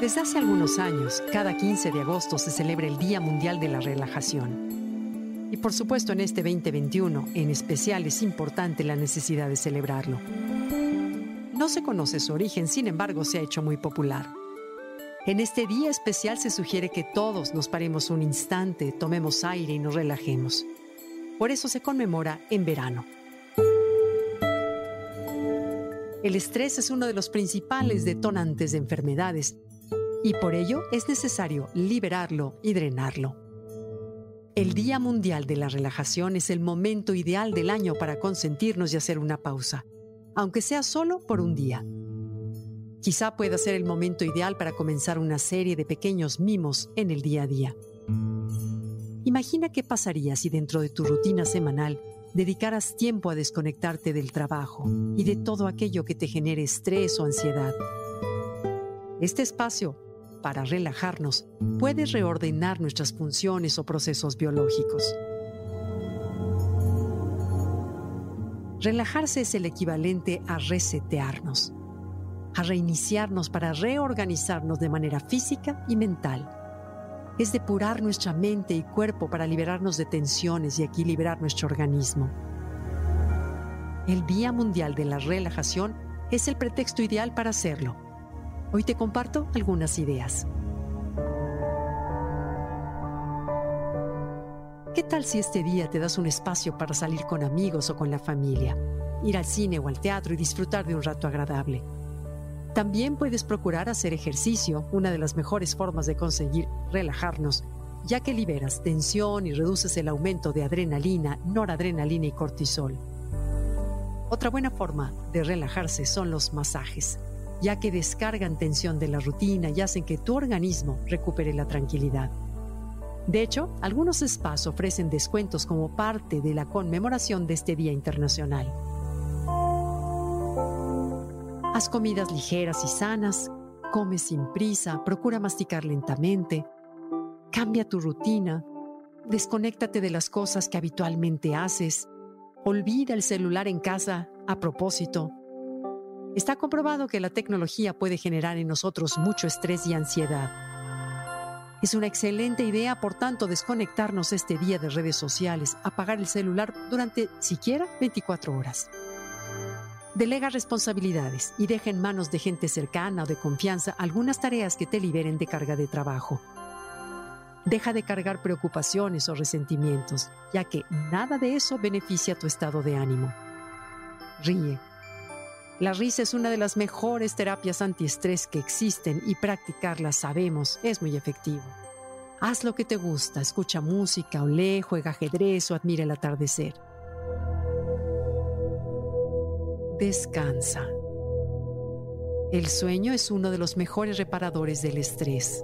Desde hace algunos años, cada 15 de agosto se celebra el Día Mundial de la Relajación. Y por supuesto en este 2021, en especial, es importante la necesidad de celebrarlo. No se conoce su origen, sin embargo, se ha hecho muy popular. En este día especial se sugiere que todos nos paremos un instante, tomemos aire y nos relajemos. Por eso se conmemora en verano. El estrés es uno de los principales detonantes de enfermedades y por ello es necesario liberarlo y drenarlo. El Día Mundial de la Relajación es el momento ideal del año para consentirnos y hacer una pausa, aunque sea solo por un día. Quizá pueda ser el momento ideal para comenzar una serie de pequeños mimos en el día a día. Imagina qué pasaría si dentro de tu rutina semanal dedicaras tiempo a desconectarte del trabajo y de todo aquello que te genere estrés o ansiedad. Este espacio para relajarnos puede reordenar nuestras funciones o procesos biológicos. Relajarse es el equivalente a resetearnos, a reiniciarnos para reorganizarnos de manera física y mental. Es depurar nuestra mente y cuerpo para liberarnos de tensiones y equilibrar nuestro organismo. El Día Mundial de la Relajación es el pretexto ideal para hacerlo Hoy te comparto algunas ideas. ¿Qué tal si este día te das un espacio para salir con amigos o con la familia, ir al cine o al teatro y disfrutar de un rato agradable? También puedes procurar hacer ejercicio, una de las mejores formas de conseguir relajarnos, ya que liberas tensión y reduces el aumento de adrenalina, noradrenalina y cortisol. Otra buena forma de relajarse son los masajes ya que descargan tensión de la rutina y hacen que tu organismo recupere la tranquilidad. De hecho, algunos spas ofrecen descuentos como parte de la conmemoración de este Día Internacional. Haz comidas ligeras y sanas, come sin prisa, procura masticar lentamente, cambia tu rutina, desconéctate de las cosas que habitualmente haces, olvida el celular en casa a propósito Está comprobado que la tecnología puede generar en nosotros mucho estrés y ansiedad. Es una excelente idea, por tanto, desconectarnos este día de redes sociales, apagar el celular durante siquiera 24 horas. Delega responsabilidades y deja en manos de gente cercana o de confianza algunas tareas que te liberen de carga de trabajo. Deja de cargar preocupaciones o resentimientos, ya que nada de eso beneficia tu estado de ánimo. Ríe, la risa es una de las mejores terapias antiestrés que existen y practicarla, sabemos, es muy efectivo. Haz lo que te gusta, escucha música o lee, juega ajedrez o admira el atardecer. Descansa. El sueño es uno de los mejores reparadores del estrés.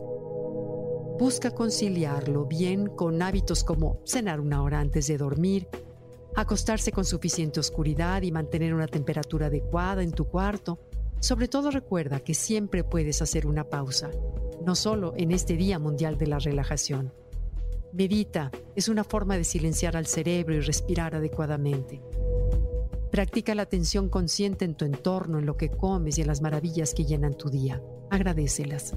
Busca conciliarlo bien con hábitos como cenar una hora antes de dormir, acostarse con suficiente oscuridad y mantener una temperatura adecuada en tu cuarto. Sobre todo recuerda que siempre puedes hacer una pausa, no solo en este Día Mundial de la Relajación. Medita es una forma de silenciar al cerebro y respirar adecuadamente. Practica la atención consciente en tu entorno, en lo que comes y en las maravillas que llenan tu día. Agradecelas.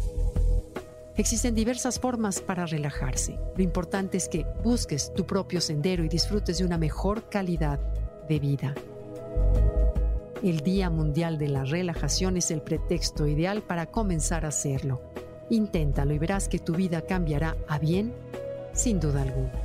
Existen diversas formas para relajarse. Lo importante es que busques tu propio sendero y disfrutes de una mejor calidad de vida. El Día Mundial de la Relajación es el pretexto ideal para comenzar a hacerlo. Inténtalo y verás que tu vida cambiará a bien sin duda alguna.